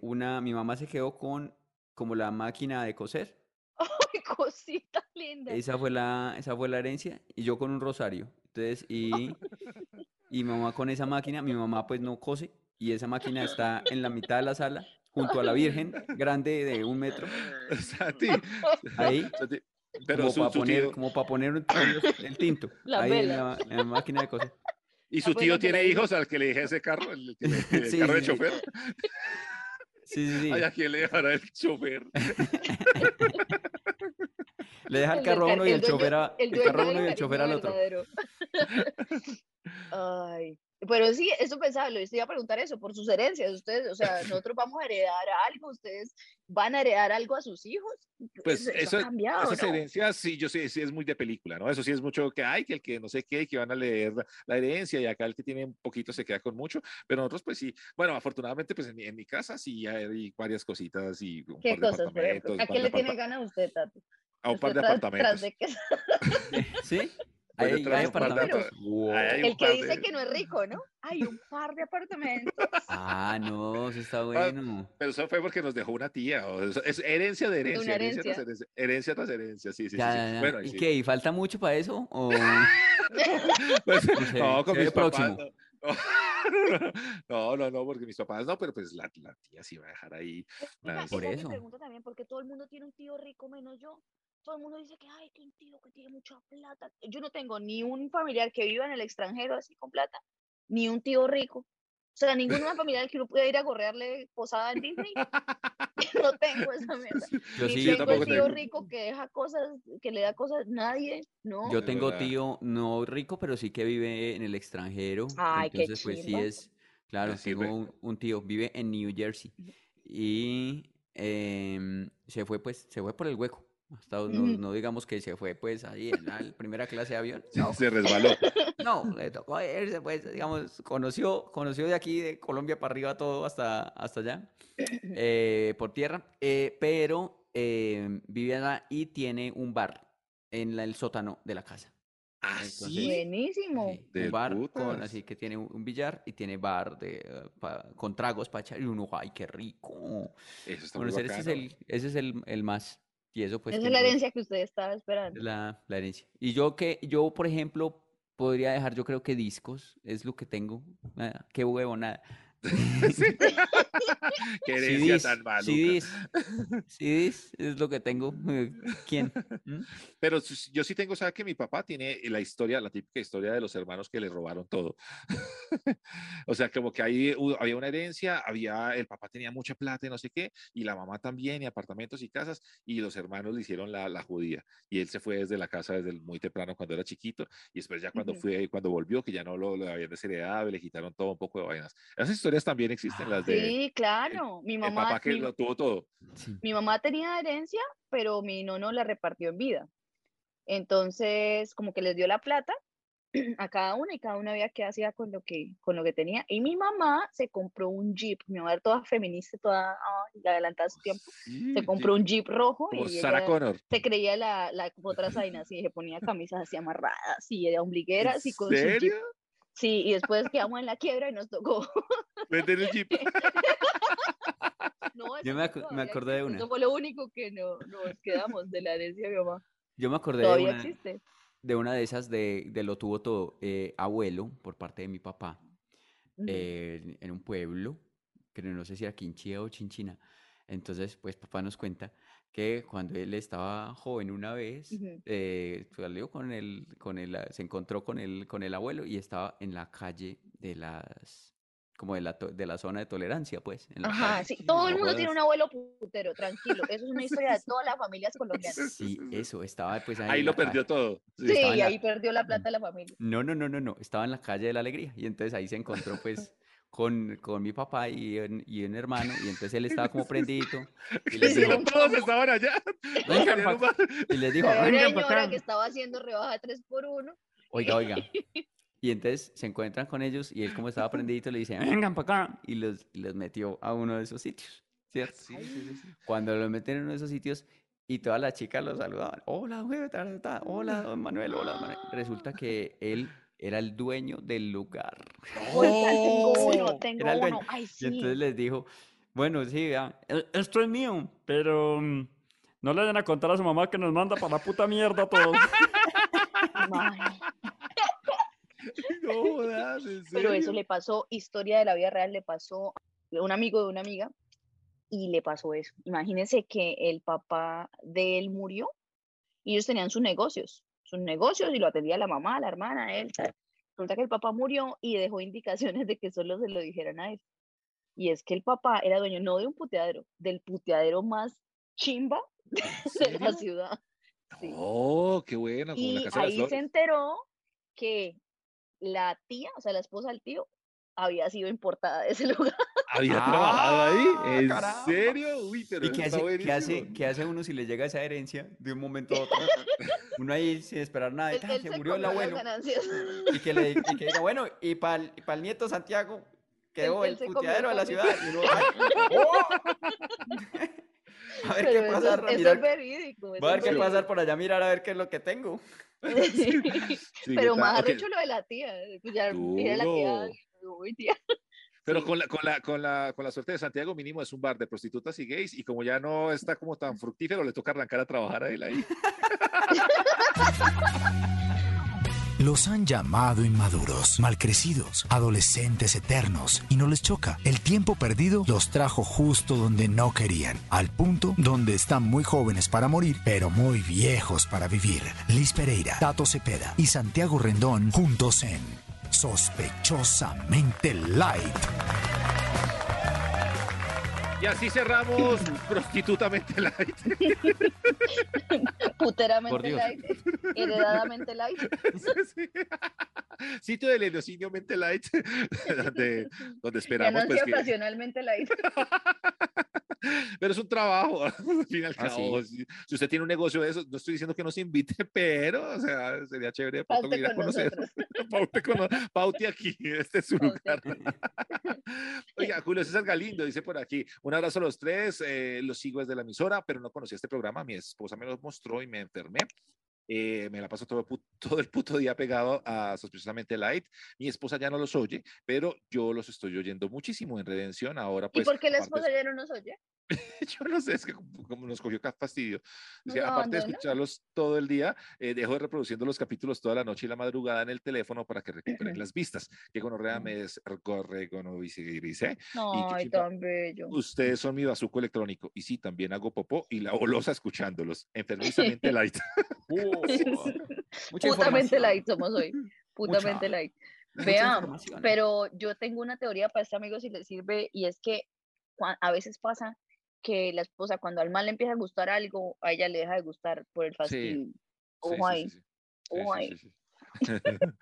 una, mi mamá se quedó con como la máquina de coser. Ay, cosita linda. Esa fue la, esa fue la herencia y yo con un rosario. Entonces, y, y mi mamá con esa máquina, mi mamá pues no cose y esa máquina está en la mitad de la sala junto a la Virgen grande de un metro, Santi, ahí, pero como su, para su poner, tío, como para poner el, tinto, Las ahí en la, en la máquina de coser. y su Ah, bueno, tío la tiene hijos al que le dije ese carro, el, Sí, carro de sí. chofer. Sí, sí, sí. Ay, ¿a quién le dejará el chofer? Le deja el carro a uno y el chofer a, el carro uno y el chofer al otro. Ay, pero sí, eso pensaba, le iba a preguntar eso, por sus herencias, ustedes, o sea, nosotros vamos a heredar algo, ustedes van a heredar algo a sus hijos. Pues Eso- eso ha cambiado, esas ¿no? herencias, sí, yo sé, sí es muy de película, ¿no? Eso sí es mucho que hay, que el que no sé qué, que van a leer la, herencia y acá el que tiene un poquito se queda con mucho, pero nosotros pues sí, bueno, afortunadamente pues en, mi- en mi casa sí hay varias cositas y un ¿Qué par de cosas, ¿A qué le tiene aparta- gana usted, Tati? a un par de tras- apartamentos. de que- ¿Sí? Hay, hay de un par de apartamentos. apart- Wow. hay El que par dice de- que no es rico, ¿no? Hay un par de apartamentos. Ah, no, eso está bueno. Pero eso fue porque nos dejó una tía, o es, es herencia de herencia, Una herencia tras herencia. herencia, herencia tras herencia, sí, sí, sí, Ya, sí. ya. Bueno, ¿Y sí. qué? ¿Y falta mucho para eso? ¿O... Pues, No sé, no, con mis papás, próximo. no. No, no, no, porque mis papás no, pero pues la, la tía sí va a dejar ahí. Las- Por eso. mi pregunta también, porque todo el mundo tiene un tío rico menos yo. Todo el mundo dice que, ay, que un tío que tiene mucha plata. Yo no tengo ni un familiar que viva en el extranjero así con plata, ni un tío rico. O sea, ninguna familiar que uno pueda ir a gorrearle posada en Disney. no tengo esa mierda. Yo Ni sí, tengo tampoco el tío tengo. rico que deja cosas, que le da cosas, nadie, ¿no? Yo tengo tío no rico, pero sí que vive en el extranjero. Ay, qué Entonces, pues sí es, claro, sirve. tengo un, un tío, vive en New Jersey. Y em, se fue, pues, se fue por el hueco. Hasta, no, no digamos que se fue, pues, ahí en la primera clase de avión. No, Se resbaló. no, le tocó irse, pues, digamos, conoció, conoció de aquí, de Colombia para arriba todo hasta, hasta allá, eh, por tierra, eh, pero eh, vive allá y tiene un bar en la- el sótano de la casa. ¿Ah, Entonces, sí? Buenísimo. Sí, un bar con, así que tiene un, billar y tiene bar de, eh, pa- con tragos para echar y uno, ay, qué rico. Eso está Bueno, muy ese es el, ese es el, el más. Y eso pues Esa es la no herencia que usted estaba esperando. es la, la herencia. Y yo que, yo, por ejemplo, podría dejar, yo creo que discos, es lo que tengo. Nada, qué huevo, nada. Sí. Qué herencia CDs, tan maluca. CDs, CDs es lo que tengo. ¿Quién? ¿Mm? Pero yo sí tengo, ¿sabe que mi papá tiene la historia, la típica historia de los hermanos que le robaron todo? o sea, como que ahí había una herencia, había, el papá tenía mucha plata y no sé qué, y la mamá también, y apartamentos y casas, y los hermanos le hicieron la, la judía. Y él se fue desde la casa desde el- muy temprano cuando era chiquito, y después ya cuando Ujú. fue, cuando volvió, que ya no lo, lo habían desheredado, y le quitaron todo un poco de vainas. Esas historias también existen, las de Sí, claro. Mi el mamá, papá que mi, lo tuvo todo. Sí. mi mamá tenía herencia, pero mi nono la repartió en vida. Entonces, como que les dio la plata a cada una y cada una veía qué hacía con lo que, con lo que tenía. Y mi mamá se compró un Jeep, mi mamá era toda feminista, toda ay, adelantada a su tiempo, Sí, se compró un Jeep rojo Como y Sarah Connor. se creía la, la otra Zaina, así, se ponía camisas así amarradas y era ombligueras y con su Jeep. Sí, y después quedamos en la quiebra y nos tocó. Vender el Jeep. No, Yo me, acu- me todavía acordé de una. Eso fue lo único que no, nos quedamos de la herencia de mi mamá. Yo me acordé de una, existe. de una de esas de, de lo tuvo todo eh, abuelo por parte de mi papá eh, en un pueblo, que no sé si era Quinchía o Chinchina. Entonces, pues papá nos cuenta que cuando él estaba joven una vez, eh, salió con el, con el, a- se encontró con el, con el abuelo y estaba en la calle de las, como de la, to- de la zona de tolerancia, pues. En la Ajá, calle. sí, todo el No mundo tiene un abuelo putero, tranquilo. Eso es una historia de todas las familias colombianas. Sí, eso, estaba pues ahí Ahí lo calle. perdió todo. Sí. Sí, estaba en y la- ahí perdió la plata de la familia. No, no, no, no, no. Estaba en la calle de la alegría. Y entonces ahí se encontró pues con, con mi papá y un, y un hermano. Y entonces él estaba como prendidito. Y les dijo, Todos estaban allá. vengan. Y les dijo, vengan pa' señora acá. que estaba haciendo rebaja 3 por 1 Oiga, oiga. Y entonces se encuentran con ellos y él como estaba prendidito le dice, vengan para acá. Y los, y los metió a uno de esos sitios, ¿cierto? Sí, sí, sí. Cuando los meten en uno de esos sitios y todas las chicas lo saludaban. Hola, güey, hola, don Manuel, hola, don Manuel. Resulta que él era el dueño del lugar. Oiga, tengo uno, ¡Oh! tengo Era el uno. dueño. Ay, Y entonces les dijo, bueno, sí, vea, e- esto es mío, pero mm, no le vayan a contar a su mamá que nos manda para la puta mierda todo. Mae, No jodas, ¿en Pero eso le pasó, historia de la vida real, le pasó a un amigo de una amiga y le pasó eso. Imagínense que el papá de él murió y ellos tenían sus negocios, sus negocios y lo atendía la mamá, la hermana, él. Resulta que el papá murió y dejó indicaciones de que solo se lo dijeran a él. Y es que el papá era dueño no de un puteadero, del puteadero más chimba de la ciudad. Sí. Oh, qué bueno, como la Y casa de las ahí se enteró que la tía, o sea, la esposa del tío, había sido importada de ese lugar. Había Ah, trabajado ahí. ¿En caramba. serio? Uy, pero ¿Y qué hace, qué, hace, qué hace uno si le llega esa herencia de un momento a otro? Uno ahí sin esperar nada, él se murió el abuelo. Y que, le, y que diga, bueno, y para el, nieto Santiago quedó el puteadero de la ciudad. Y uno, ay, ¡oh! A ver Pero qué eso, pasa, es- eso mirar, es verídico. voy a ver qué pasa por allá, mirar a ver qué es lo que tengo. Sí, Pero ¿qué más arrecho lo de la tía. Ya era la tía. Uy, tía. Pero con la, con, la, con, la, con la suerte de Santiago, mínimo es un bar de prostitutas y gays. Y como ya no está como tan fructífero, le toca arrancar a trabajar a él ahí. Los han llamado inmaduros, malcrecidos, adolescentes eternos, y no les choca. El tiempo perdido los trajo justo donde no querían, al punto donde están muy jóvenes para morir, pero muy viejos para vivir. Liz Pereira, Tato Cepeda y Santiago Rendón juntos en Sospechosamente Light. Y así cerramos prostitutamente light. Puteramente Dios. light. Heredadamente light. Sí. Sitio de Lenocinio Mente Light, donde, donde esperamos pues que... ocasionalmente light. Pero es un trabajo, al fin y al Ah. Si, usted tiene un negocio de eso, no estoy diciendo que no se invite, pero, o sea, sería chévere Paute ir a con conocer. Paute, con, Paute aquí, este es su Paute lugar. Oiga, Julio César Galindo dice por aquí, un abrazo a los tres, eh, los sigo desde la emisora, pero no conocía este programa, mi esposa me lo mostró y me enfermé. Eh, me la paso todo, todo el puto día pegado a Sospechosamente Light. Mi esposa ya no los oye, pero yo los estoy oyendo muchísimo en Redención. Ahora, ¿Y pues. por qué la esposa ya no nos oye? yo no sé, es que como nos cogió fastidio. Decía, aparte de abandonó. escucharlos todo el día, eh, dejo de reproduciendo los capítulos toda la noche y la madrugada en el teléfono para que recuperen Ujú. las vistas. Que gonorrea me descorregonovicirice. Ay, chimba. tan bello. Ustedes son mi bazuco electrónico. Y sí, también hago popó y la olosa escuchándolos. Enfermizamente light. Mucha Putamente light somos hoy. Putamente Mucha- light. Vean, pero yo tengo una teoría para este amigo si le sirve y es que a veces pasa que la esposa cuando al mal le empieza a gustar algo, a ella le deja de gustar por el fastidio. Sí, Ojo ahí. Ojo ahí.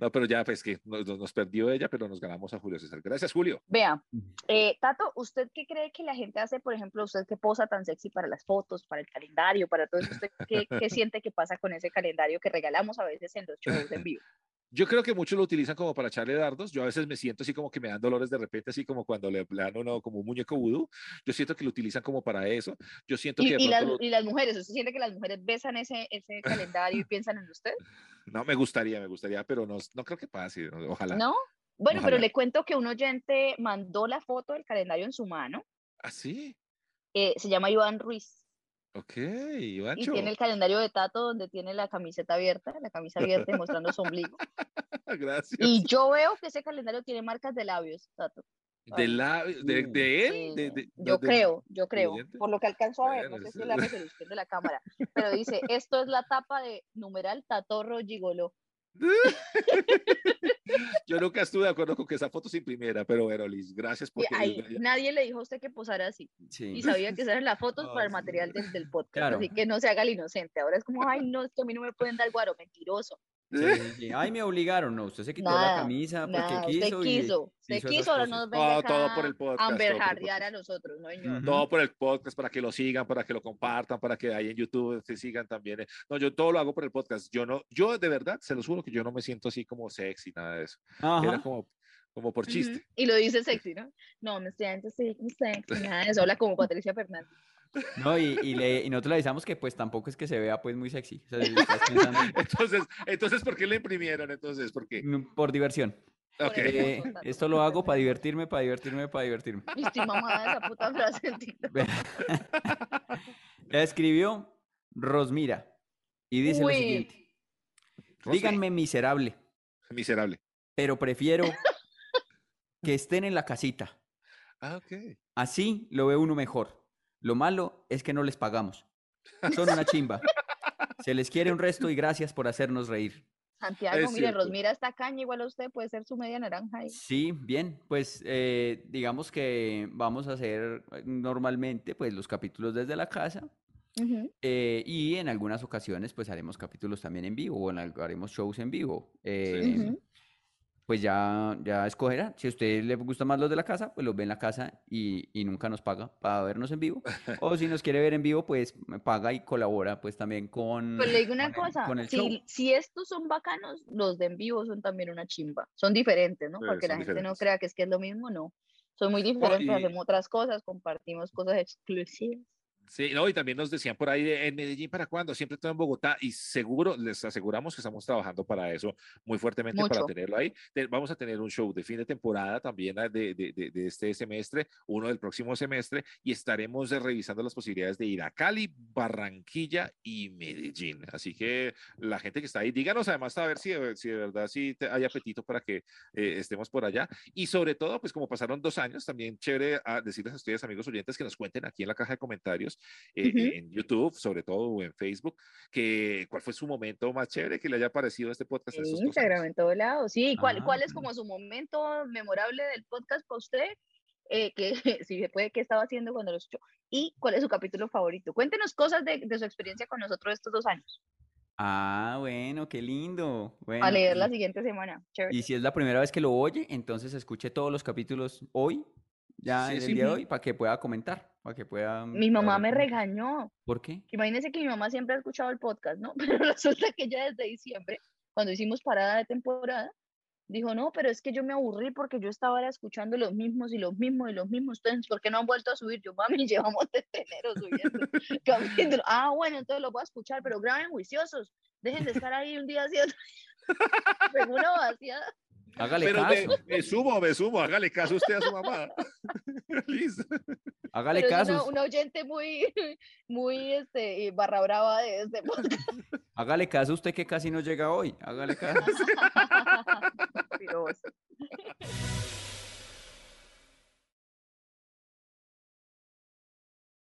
No, pero ya, pues que nos, nos- nos perdió ella, pero nos ganamos a Julio César. Gracias, Julio. Vea, eh, Tato, ¿usted qué cree que la gente hace, por ejemplo, usted que posa tan sexy para las fotos, para el calendario, para todo eso, ¿usted qué, qué siente que pasa con ese calendario que regalamos a veces en los shows en vivo? Yo creo que muchos lo utilizan como para echarle dardos. Yo a veces me siento así como que me dan dolores de repente, así como cuando le, dan uno como un muñeco vudú. Yo siento que lo utilizan como para eso. Yo siento que Y, de y las, pronto lo- y las mujeres, ¿usted siente que las mujeres besan ese, ese calendario y piensan en usted? no me gustaría, me gustaría, pero no, no creo que pase. Ojalá. ¿No? Bueno, pero le cuento que un oyente mandó la foto del calendario en su mano. ¿Ah, sí? eh, se llama Iván Ruiz. Ok, Y Ivancho. tiene el calendario de Tato donde tiene la camiseta abierta, la camisa abierta y mostrando su ombligo. Gracias. Y yo veo que ese calendario tiene marcas de labios, Tato. ¿De, la, de, de él? Sí, De- de- yo de- creo, yo creo, por lo que alcanzo a ver, no sé si es la resolución de la cámara, pero dice, esto es la tapa de numeral Tatorro Gigolo. Yo nunca estuve de acuerdo con que esa foto se imprimiera, pero bueno, Liz, gracias ahí, nadie le dijo a usted que posara así. Sí. Y sabía que esas eran las fotos para Ay, el sí. material del, del podcast. Claro. Así que no se haga el inocente. Ahora es como, ay, no, es que a mí no me pueden dar guaro, mentiroso. Sí, sí, sí. Ay, me obligaron, no, usted se quitó la camisa porque Nada, quiso. usted y quiso. Usted hizo quiso, ahora nos venga acá todo por el podcast, amberjardear a nosotros, ¿no, señor? Todo por el podcast, para que lo sigan, para que lo compartan, para que ahí en YouTube se sigan también. eh. No, yo todo lo hago por el podcast. Yo no, yo de verdad, se los juro que yo no me siento así como sexy, nada de eso. Era como, como por chiste. Y lo dice sexy, ¿no? No, me siento así, como sexy. Nada de eso, habla como Patricia Fernández. No, y, y, le, y nosotros le avisamos que pues tampoco es que se vea pues muy sexy. O sea, si estás pensando Entonces, entonces, ¿por qué le imprimieron? Entonces, ¿por qué? mm, por diversión. Eh, esto lo hago para divertirme, para divertirme, para divertirme. Estoy mamada de esa puta frase. La escribió Rosmira y dice lo siguiente. Díganme miserable, Miserable. pero prefiero que estén en la casita. Ah, ok. Así lo ve uno mejor. Lo malo es que no les pagamos. Son una chimba. Se les quiere un resto y gracias por hacernos reír. Santiago, Es mire, cierto. Rosmira está caña, igual a usted puede ser su media naranja ahí. Sí, bien, pues eh, digamos que vamos a hacer eh, normalmente pues los capítulos desde la casa eh, y en algunas ocasiones pues haremos capítulos también en vivo o en haremos shows en vivo. eh, Ujú. Pues ya, ya escogerá. Si a usted le gusta más los de la casa, pues los ve en la casa y, y nunca nos paga para vernos en vivo. O si nos quiere ver en vivo, pues me paga y colabora pues también con, Pues le digo una con cosa, el si, si estos son bacanos, los de en vivo son también una chimba. Son diferentes, ¿no? Sí, Porque la gente no crea que es que es lo mismo, no. Son muy diferentes, y- hacemos otras cosas, compartimos cosas exclusivas. Sí, no, y también nos decían por ahí de, en Medellín, ¿para cuándo? Siempre todo en Bogotá y seguro, les aseguramos que estamos trabajando para eso muy fuertemente para tenerlo ahí. Vamos a tener un show de fin de temporada también ah, de, de, de, de este semestre, uno del próximo semestre, y estaremos eh, revisando las posibilidades de ir a Cali, Barranquilla y Medellín. Así que la gente que está ahí, díganos además a ver si, de- si de verdad te- hay apetito para que eh, estemos por allá. Y sobre todo, pues como pasaron dos años, también chévere a decirles a ustedes, amigos oyentes, que nos cuenten aquí en la caja de comentarios eh, Ujú. en YouTube, sobre todo, o en Facebook, que cuál fue su momento más chévere que le haya parecido este podcast. en Instagram, en todo lado. Sí, ¿cuál, Ah, ¿cuál es bueno. como su momento memorable del podcast para usted? Eh, que si se puede, ¿qué estaba haciendo cuando lo escuchó? ¿Y cuál es su capítulo favorito? Cuéntenos cosas de, de su experiencia con nosotros estos dos años. Ah, bueno, qué lindo. a Bueno, leer la siguiente semana. Chévere. Y si es la primera vez que lo oye, entonces escuche todos los capítulos hoy, ya Sí, en el sí. día de Ujú. hoy, para que pueda comentar, para que pueda... Mi mamá me regañó. ¿Por qué? Imagínense que mi mamá siempre ha escuchado el podcast, ¿no? Pero resulta que ya desde diciembre, cuando hicimos parada de temporada, dijo, no, pero es que yo me aburrí porque yo estaba era escuchando los mismos y los mismos y los mismos. Entonces, ¿por qué no han vuelto a subir? Yo, mami, llevamos desde enero subiendo. Ah, bueno, entonces los voy a escuchar, pero graben juiciosos. Dejen de estar ahí un día haciendo una vaciada. Hágale Pero me, caso, me sumo, me sumo, hágale caso usted a su mamá. Liz. hágale Pero caso, una, una oyente muy, muy este, barra brava de este podcast. hágale caso usted que casi no llega hoy, hágale caso.